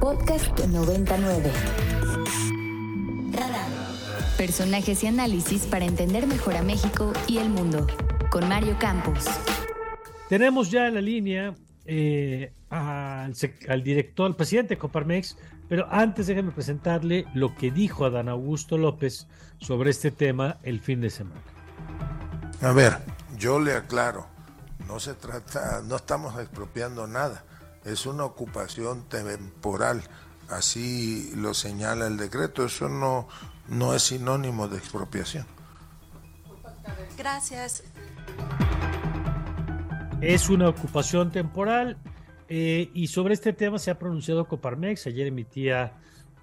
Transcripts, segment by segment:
Podcast 99. Personajes y análisis para entender mejor a México y el mundo. Con Mario Campos. Tenemos ya en la línea eh, al, al, director, al presidente de Coparmex, pero antes déjeme presentarle lo que dijo Adán Augusto López sobre este tema el fin de semana. A ver, yo le aclaro, no se trata, no estamos expropiando nada, es una ocupación temporal, así lo señala el decreto, eso no, no es sinónimo de expropiación. Gracias. Es una ocupación temporal eh, y sobre este tema se ha pronunciado Coparmex. Ayer emitía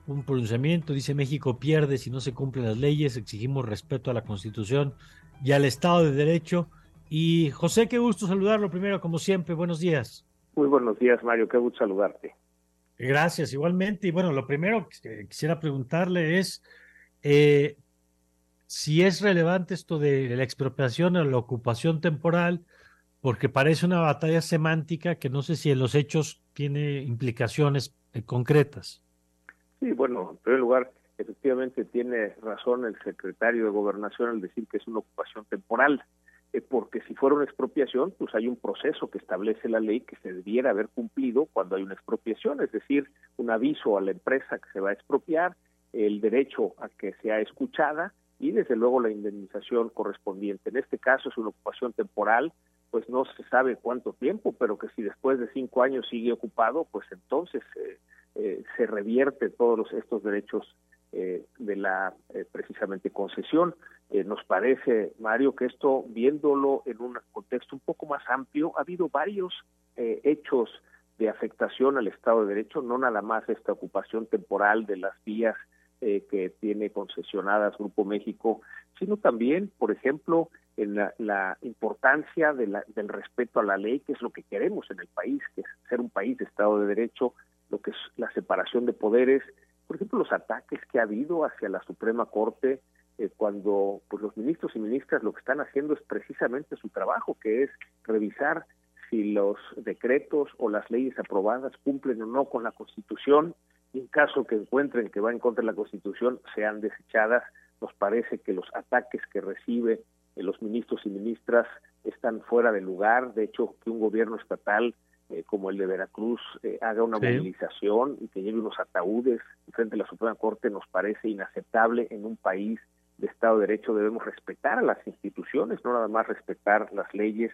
un pronunciamiento, dice México pierde si no se cumplen las leyes, exigimos respeto a la Constitución y al Estado de Derecho. Y José, qué gusto saludarlo primero, como siempre. Buenos días. Muy buenos días, Mario. Qué gusto saludarte. Gracias, igualmente. Y bueno, lo primero que quisiera preguntarle es eh, si es relevante esto de la expropiación o la ocupación temporal porque parece una batalla semántica que no sé si en los hechos tiene implicaciones eh, concretas. Sí, bueno, en primer lugar, efectivamente tiene razón el secretario de Gobernación al decir que es una ocupación temporal, porque si fuera una expropiación, pues hay un proceso que establece la ley que se debiera haber cumplido cuando hay una expropiación, es decir, un aviso a la empresa que se va a expropiar, el derecho a que sea escuchada y desde luego la indemnización correspondiente. En este caso es una ocupación temporal, pues no se sabe cuánto tiempo, pero que si después de cinco años sigue ocupado, pues entonces eh, eh, se revierte todos estos derechos eh, de la precisamente concesión. Nos parece, Mario, que esto, viéndolo en un contexto un poco más amplio, ha habido varios hechos de afectación al Estado de Derecho, no nada más esta ocupación temporal de las vías que tiene concesionadas Grupo México, sino también, por ejemplo, en la, importancia de la, del respeto a la ley, que es lo que queremos en el país, que es ser un país de Estado de Derecho, lo que es la separación de poderes, por ejemplo, los ataques que ha habido hacia la Suprema Corte, eh, cuando pues los ministros y ministras lo que están haciendo es precisamente su trabajo, que es revisar si los decretos o las leyes aprobadas cumplen o no con la Constitución, y en caso que encuentren que va en contra de la Constitución, sean desechadas. Nos parece que los ataques que recibe eh, los ministros y ministras están fuera de lugar. De hecho, que un gobierno estatal eh, como el de Veracruz eh, haga una movilización y que lleve unos ataúdes frente a la Suprema Corte nos parece inaceptable en un país de Estado de Derecho. Debemos respetar a las instituciones, no nada más respetar las leyes.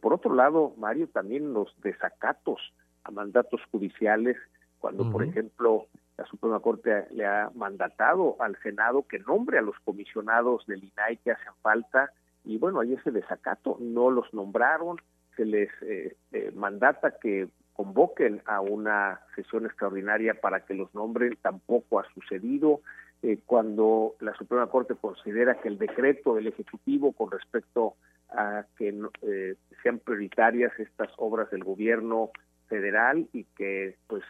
por otro lado, Mario, también los desacatos a mandatos judiciales, cuando, por ejemplo, la Suprema Corte le ha mandatado al Senado que nombre a los comisionados del INAI que hacen falta y bueno, hay ese desacato, no los nombraron, se les eh, eh, mandata que convoquen a una sesión extraordinaria para que los nombren, tampoco ha sucedido. Eh, cuando la Suprema Corte considera que el decreto del Ejecutivo con respecto a que sean prioritarias estas obras del gobierno federal y que pues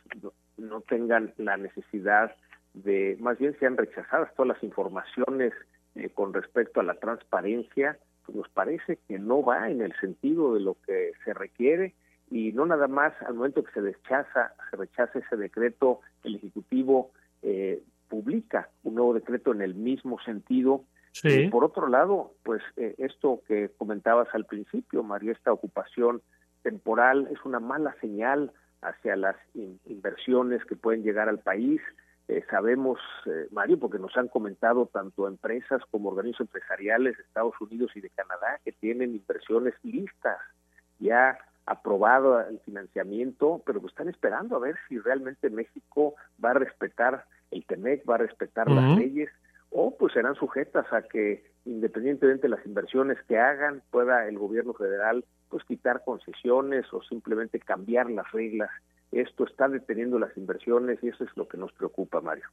no tengan la necesidad de, más bien sean rechazadas todas las informaciones eh, con respecto a la transparencia, pues nos parece que no va en el sentido de lo que se requiere y no nada más al momento que se rechaza, se rechaza ese decreto, el Ejecutivo eh, publica un nuevo decreto en el mismo sentido. Sí. por otro lado, pues eh, esto que comentabas al principio, María, esta ocupación temporal es una mala señal hacia las inversiones que pueden llegar al país. Eh, sabemos, eh, Mario, porque nos han comentado tanto empresas como organismos empresariales de Estados Unidos y de Canadá que tienen inversiones listas, ya aprobado el financiamiento, pero que están esperando a ver si realmente México va a respetar el TEMEC, va a respetar las leyes, o pues serán sujetas a que independientemente de las inversiones que hagan, pueda el gobierno federal pues quitar concesiones o simplemente cambiar las reglas. Esto está deteniendo las inversiones y eso es lo que nos preocupa, Mario.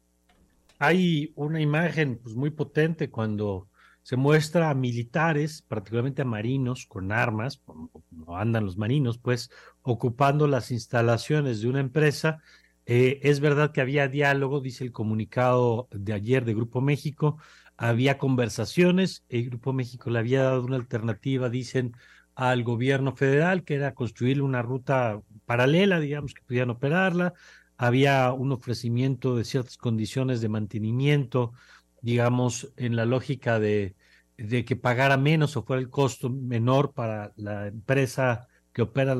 Hay una imagen pues, muy potente cuando se muestra a militares, particularmente a marinos con armas, como andan los marinos, pues ocupando las instalaciones de una empresa. Eh, es verdad que había diálogo, dice el comunicado de ayer de Grupo México, había conversaciones, el Grupo México le había dado una alternativa, dicen, al gobierno federal, que era construir una ruta paralela, digamos, que pudieran operarla. había un ofrecimiento de ciertas condiciones de mantenimiento, digamos, en la lógica de, que pagara menos o fuera el costo menor para la empresa que opera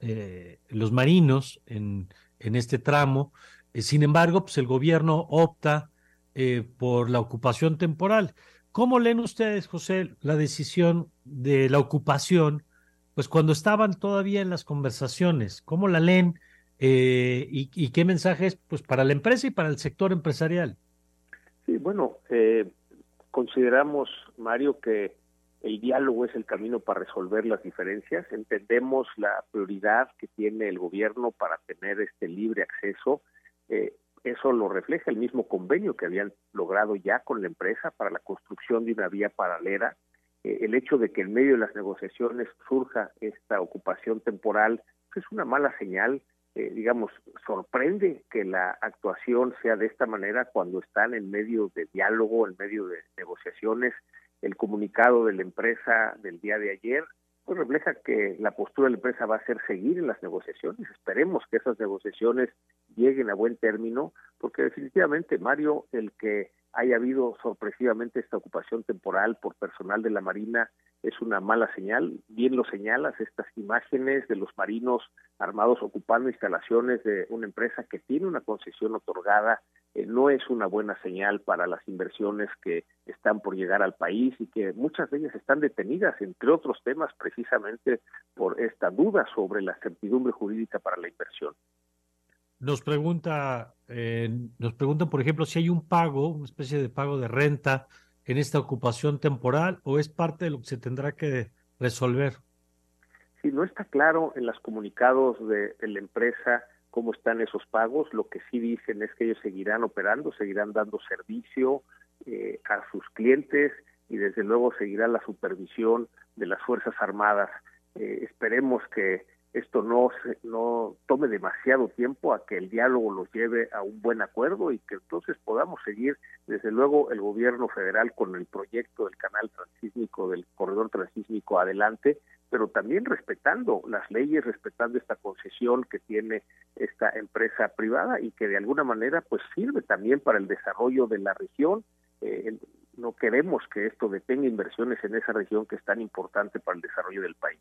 eh, los marinos en, en este tramo. Eh, sin embargo, pues el gobierno opta eh, por la ocupación temporal. ¿Cómo leen ustedes, José, la decisión de la ocupación? Pues cuando estaban todavía en las conversaciones, ¿cómo la leen y, y, qué mensajes pues para la empresa y para el sector empresarial? Sí, bueno, consideramos, Mario, que el diálogo es el camino para resolver las diferencias. Entendemos la prioridad que tiene el gobierno para tener este libre acceso. Eh, eso lo refleja el mismo convenio que habían logrado ya con la empresa para la construcción de una vía paralela. Eh, el hecho de que en medio de las negociaciones surja esta ocupación temporal pues es una mala señal. Eh, digamos, sorprende que la actuación sea de esta manera cuando están en medio de diálogo, en medio de negociaciones el comunicado de la empresa del día de ayer pues refleja que la postura de la empresa va a ser seguir en las negociaciones. Esperemos que esas negociaciones lleguen a buen término, porque definitivamente, Mario, el que haya habido sorpresivamente esta ocupación temporal por personal de la Marina es una mala señal. Bien lo señalas, estas imágenes de los marinos armados ocupando instalaciones de una empresa que tiene una concesión otorgada eh, no es una buena señal para las inversiones que están por llegar al país y que muchas de ellas están detenidas, entre otros temas, precisamente por esta duda sobre la certidumbre jurídica para la inversión. Nos pregunta, eh, nos preguntan, por ejemplo, si hay un pago, una especie de pago de renta en esta ocupación temporal o es parte de lo que se tendrá que resolver. Sí, no está claro en los comunicados de la empresa cómo están esos pagos. Lo que sí dicen es que ellos seguirán operando, seguirán dando servicio eh, a sus clientes y desde luego seguirá la supervisión de las Fuerzas Armadas. Eh, esperemos que esto no no tome demasiado tiempo a que el diálogo los lleve a un buen acuerdo y que entonces podamos seguir desde luego el gobierno federal con el proyecto del canal transísmico del corredor transísmico adelante pero también respetando las leyes respetando esta concesión que tiene esta empresa privada y que de alguna manera pues sirve también para el desarrollo de la región. Eh, no queremos que esto detenga inversiones en esa región que es tan importante para el desarrollo del país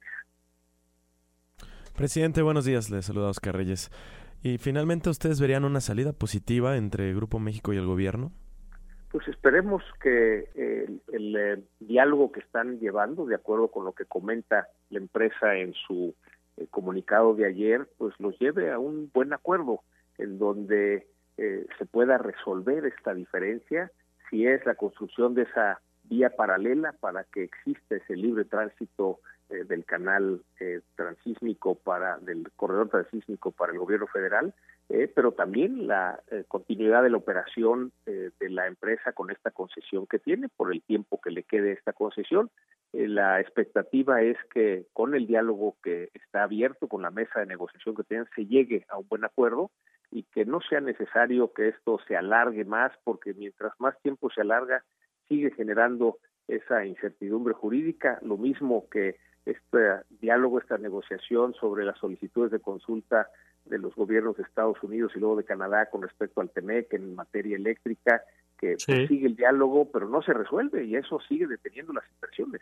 Presidente, buenos días. Le saluda Oscar Reyes. ¿Y finalmente ustedes verían una salida positiva entre Grupo México y el gobierno? Pues esperemos que el, eh, diálogo que están llevando, de acuerdo con lo que comenta la empresa en su eh, comunicado de ayer, pues los lleve a un buen acuerdo en donde eh, se pueda resolver esta diferencia, si es la construcción de esa vía paralela para que exista ese libre tránsito eh, del canal eh, transísmico para del corredor transísmico para el gobierno federal eh, pero también la continuidad de la operación de la empresa con esta concesión que tiene por el tiempo que le quede esta concesión. La expectativa es que con el diálogo que está abierto con la mesa de negociación que tienen se llegue a un buen acuerdo y que no sea necesario que esto se alargue más porque mientras más tiempo se alarga sigue generando esa incertidumbre jurídica, lo mismo que este diálogo, esta negociación sobre las solicitudes de consulta de los gobiernos de Estados Unidos y luego de Canadá con respecto al TEMEC en materia eléctrica, que pues, sigue el diálogo, pero no se resuelve y eso sigue deteniendo las inversiones.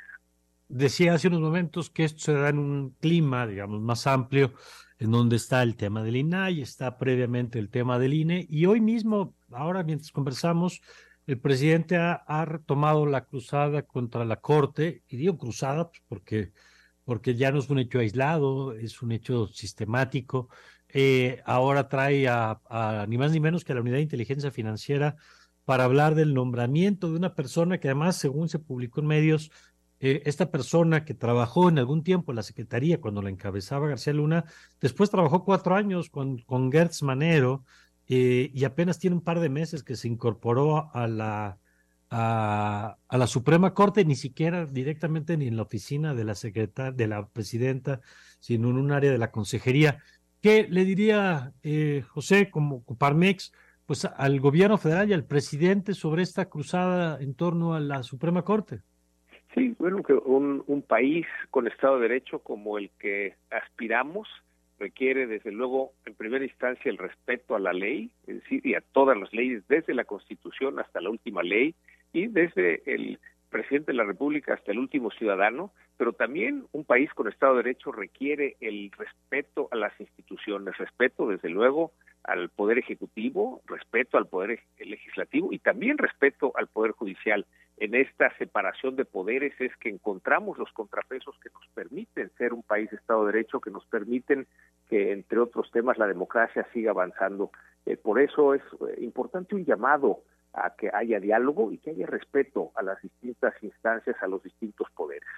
Decía hace unos momentos que esto se da en un clima, digamos, más amplio, en donde está el tema del INAI, está previamente el tema del INE, y hoy mismo, ahora mientras conversamos, el presidente ha, ha retomado la cruzada contra la Corte, y digo cruzada pues, porque porque ya no es un hecho aislado, es un hecho sistemático. Eh, ahora trae a, ni más ni menos que a la Unidad de Inteligencia Financiera para hablar del nombramiento de una persona que además, según se publicó en medios, eh, esta persona que trabajó en algún tiempo en la Secretaría cuando la encabezaba García Luna, después trabajó cuatro años con, con Gertz Manero eh, y apenas tiene un par de meses que se incorporó a la a, la Suprema Corte, ni siquiera directamente ni en la oficina de la secretaria, de la presidenta, sino en un área de la consejería. ¿Qué le diría eh, José como Coparmex pues al gobierno federal y al presidente sobre esta cruzada en torno a la Suprema Corte? Sí, bueno, que un, un país con Estado de Derecho como el que aspiramos requiere desde luego en primera instancia el respeto a la ley, y a todas las leyes, desde la Constitución hasta la última ley y desde el presidente de la República hasta el último ciudadano, pero también un país con Estado de Derecho requiere el respeto a las instituciones, respeto desde luego al Poder Ejecutivo, respeto al Poder Legislativo y también respeto al Poder Judicial. En esta separación de poderes es que encontramos los contrapesos que nos permiten ser un país de Estado de Derecho, que nos permiten que, entre otros temas, la democracia siga avanzando. Eh, por eso es eh, importante un llamado a que haya diálogo y que haya respeto a las distintas instancias, a los distintos poderes.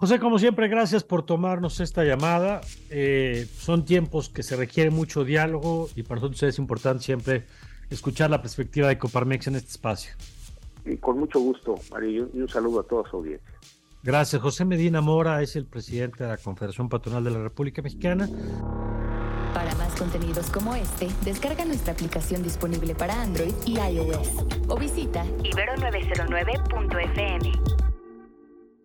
José, como siempre, gracias por tomarnos esta llamada. Eh, son tiempos que se requiere mucho diálogo y para nosotros es importante siempre escuchar la perspectiva de Coparmex en este espacio. Y con mucho gusto, Mario, y un saludo a toda su audiencia. Gracias. José Medina Mora es el presidente de la Confederación Patronal de la República Mexicana. Para más contenidos como este, descarga nuestra aplicación disponible para Android y iOS o visita ibero909.fm.